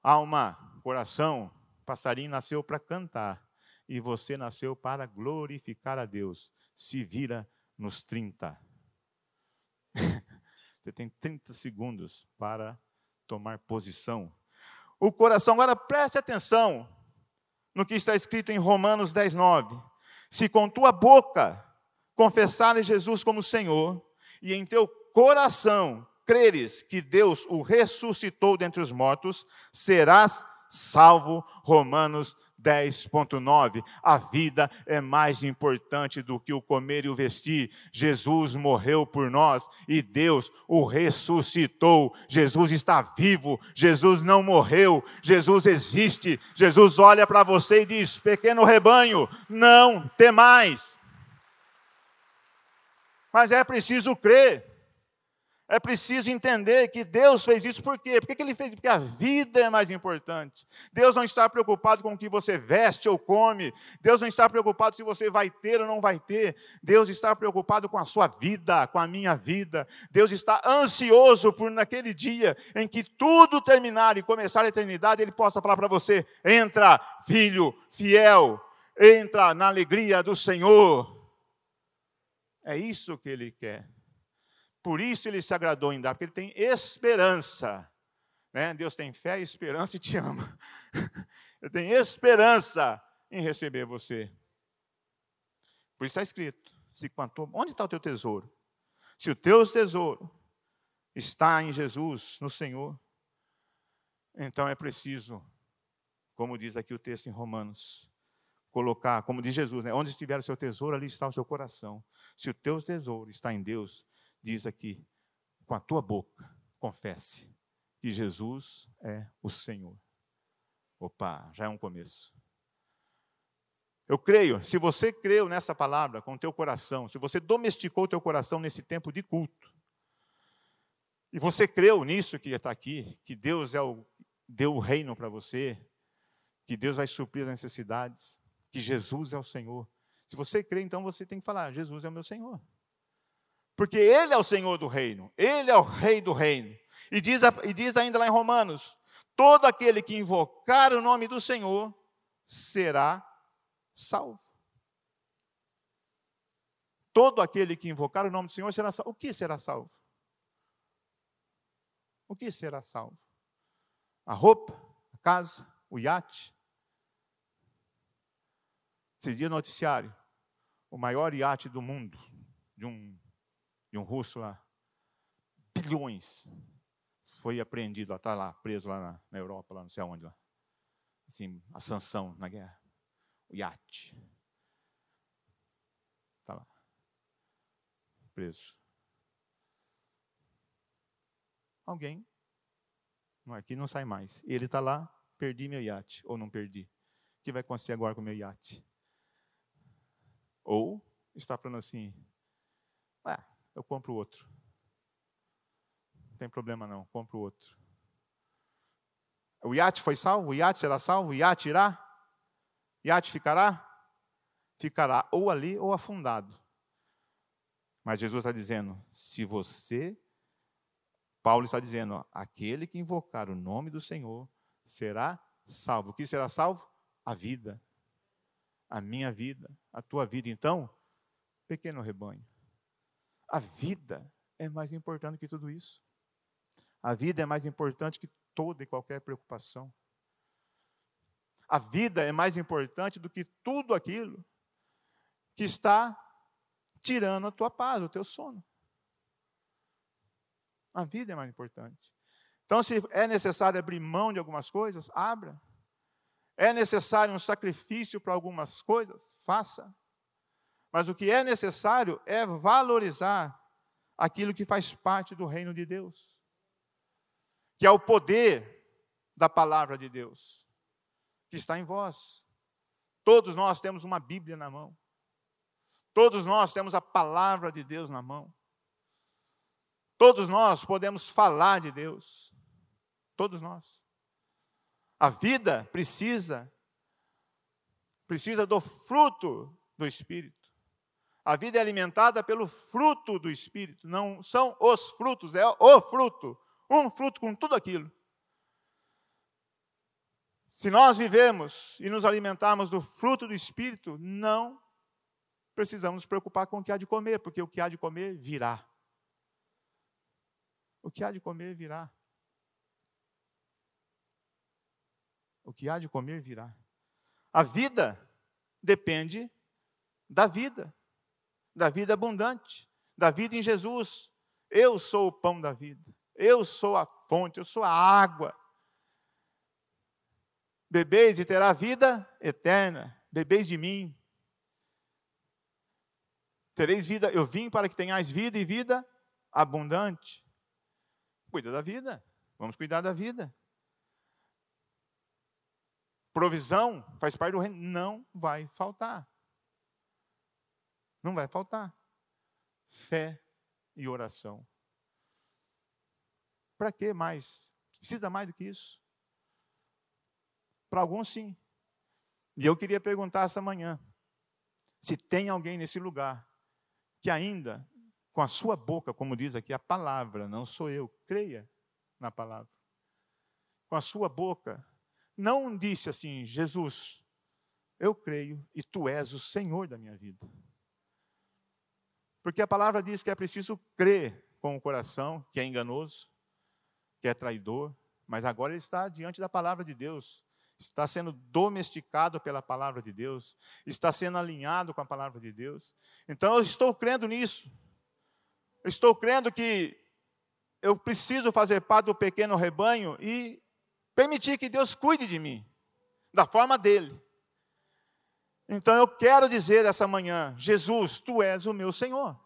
Alma, coração, passarinho nasceu para cantar e você nasceu para glorificar a Deus. Se vira nos 30. você tem 30 segundos para tomar posição. O coração, agora preste atenção no que está escrito em Romanos 10, 9. Se com tua boca confessares Jesus como Senhor, e em teu coração creres que Deus o ressuscitou dentre os mortos, serás salvo. Romanos 10.9. A vida é mais importante do que o comer e o vestir. Jesus morreu por nós e Deus o ressuscitou. Jesus está vivo, Jesus não morreu, Jesus existe. Jesus olha para você e diz: Pequeno rebanho, não temais. Mas é preciso crer. É preciso entender que Deus fez isso por quê? Por que, ele fez? Porque a vida é mais importante. Deus não está preocupado com o que você veste ou come. Deus não está preocupado se você vai ter ou não vai ter. Deus está preocupado com a sua vida, com a minha vida. Deus está ansioso por naquele dia em que tudo terminar e começar a eternidade, Ele possa falar para você: entra, filho fiel, entra na alegria do Senhor. É isso que Ele quer. Por isso ele se agradou em dar, porque ele tem esperança. Né? Deus tem fé, esperança e te ama. Ele tem esperança em receber você. Por isso está escrito: se quanto, onde está o teu tesouro? Se o teu tesouro está em Jesus, no Senhor, então é preciso, como diz aqui o texto em Romanos, colocar, como diz Jesus, né? onde estiver o seu tesouro, ali está o seu coração. Se o teu tesouro está em Deus, diz aqui, com a tua boca, confesse que Jesus é o Senhor. Opa, já é um começo. Eu creio, se você creu nessa palavra com o teu coração, se você domesticou o teu coração nesse tempo de culto, e você creu nisso que está aqui, que Deus é o, deu o reino para você, que Deus vai suprir as necessidades, que Jesus é o Senhor. Se você crê, então você tem que falar: Jesus é o meu Senhor. Porque Ele é o Senhor do reino, Ele é o Rei do reino. E diz, e diz ainda lá em Romanos: todo aquele que invocar o nome do Senhor será salvo. Todo aquele que invocar o nome do Senhor será salvo. O que será salvo? O que será salvo? A roupa, a casa, o iate? Esses dias noticiário, o maior iate do mundo, de um, de um russo lá, bilhões, foi apreendido, está lá, preso lá na, na, Europa, lá não sei aonde lá. Assim, a sanção na guerra. O iate. Está lá. Preso. Alguém, não aqui não sai mais. Ele está lá, perdi meu iate, ou não perdi. O que vai acontecer agora com o meu iate? Ou está falando assim, ah, eu compro outro. Não tem problema não, compro outro. O iate foi salvo? O iate será salvo? O iate irá? O iate ficará? Ficará ou ali ou afundado. Mas Jesus está dizendo: se você, Paulo está dizendo, ó, aquele que invocar o nome do Senhor será salvo. O que será salvo? A vida a minha vida, a tua vida. Então, pequeno rebanho, a vida é mais importante que tudo isso. A vida é mais importante que toda e qualquer preocupação. A vida é mais importante do que tudo aquilo que está tirando a tua paz, o teu sono. A vida é mais importante. Então, se é necessário abrir mão de algumas coisas, abra. É necessário um sacrifício para algumas coisas? Faça. Mas o que é necessário é valorizar aquilo que faz parte do reino de Deus, que é o poder da palavra de Deus, que está em vós. Todos nós temos uma Bíblia na mão. Todos nós temos a palavra de Deus na mão. Todos nós podemos falar de Deus. Todos nós. A vida precisa precisa do fruto do espírito. A vida é alimentada pelo fruto do espírito, não são os frutos, é o fruto, um fruto com tudo aquilo. Se nós vivemos e nos alimentarmos do fruto do espírito, não precisamos nos preocupar com o que há de comer, porque o que há de comer virá. O que há de comer virá. O que há de comer virá. A vida depende da vida, da vida abundante, da vida em Jesus. Eu sou o pão da vida, eu sou a fonte, eu sou a água. Bebeis e terá vida eterna, bebeis de mim. Tereis vida, eu vim para que tenhais vida e vida abundante. Cuida da vida, vamos cuidar da vida provisão faz parte do reino, não vai faltar. Não vai faltar. Fé e oração. Para que mais? Precisa mais do que isso? Para alguns, sim. E eu queria perguntar essa manhã: se tem alguém nesse lugar que ainda, com a sua boca, como diz aqui a palavra, não sou eu, creia na palavra, com a sua boca, não disse assim: Jesus, eu creio e tu és o Senhor da minha vida. Porque a palavra diz que é preciso crer com o coração, que é enganoso, que é traidor, mas agora ele está diante da palavra de Deus, está sendo domesticado pela palavra de Deus, está sendo alinhado com a palavra de Deus. Então eu estou crendo nisso. Eu estou crendo que eu preciso fazer parte do pequeno rebanho e Permitir que Deus cuide de mim, da forma dele. Então eu quero dizer essa manhã: Jesus, tu és o meu Senhor.